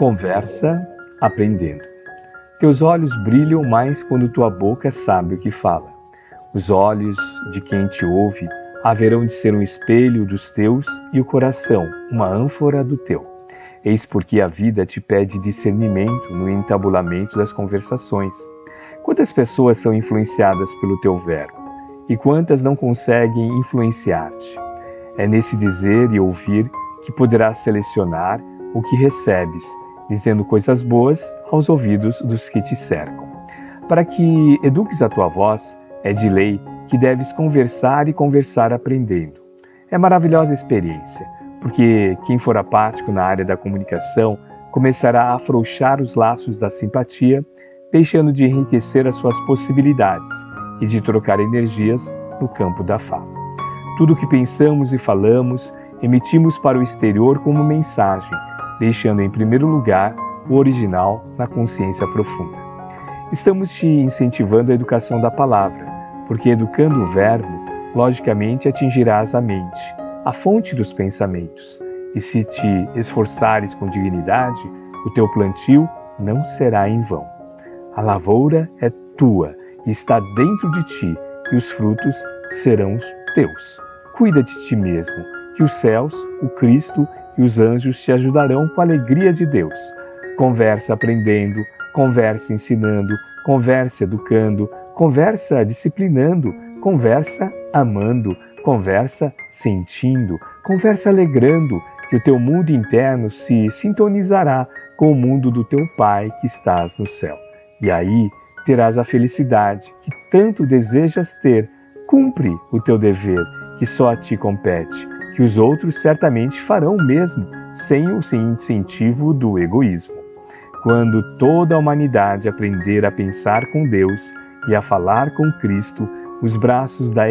Conversa aprendendo. Teus olhos brilham mais quando tua boca sabe o que fala. Os olhos de quem te ouve haverão de ser um espelho dos teus e o coração, uma ânfora do teu. Eis porque a vida te pede discernimento no entabulamento das conversações. Quantas pessoas são influenciadas pelo teu verbo e quantas não conseguem influenciar-te? É nesse dizer e ouvir que poderás selecionar o que recebes, dizendo coisas boas aos ouvidos dos que te cercam. Para que eduques a tua voz, é de lei que deves conversar e conversar aprendendo. É maravilhosa experiência, porque quem for apático na área da comunicação começará a afrouxar os laços da simpatia, deixando de enriquecer as suas possibilidades e de trocar energias no campo da fala. Tudo o que pensamos e falamos, emitimos para o exterior como mensagem, deixando em primeiro lugar o original na consciência profunda. Estamos te incentivando a educação da palavra, porque educando o verbo, logicamente atingirás a mente, a fonte dos pensamentos. E se te esforçares com dignidade, o teu plantio não será em vão. A lavoura é tua e está dentro de ti, e os frutos serão teus. Cuida de ti mesmo, que os céus, o Cristo e os anjos te ajudarão com a alegria de Deus. Conversa aprendendo, conversa ensinando, conversa educando, Conversa disciplinando, conversa amando, conversa sentindo, conversa alegrando, que o teu mundo interno se sintonizará com o mundo do teu Pai que estás no céu. E aí terás a felicidade que tanto desejas ter. Cumpre o teu dever, que só a ti compete, que os outros certamente farão o mesmo, sem o incentivo do egoísmo. Quando toda a humanidade aprender a pensar com Deus, e a falar com Cristo, os braços da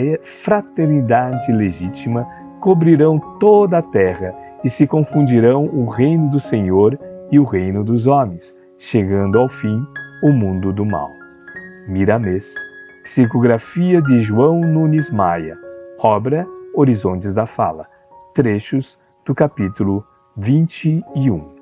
fraternidade legítima cobrirão toda a terra e se confundirão o reino do Senhor e o reino dos homens, chegando ao fim o mundo do mal. Miramês, psicografia de João Nunes Maia, obra Horizontes da Fala, trechos do capítulo 21.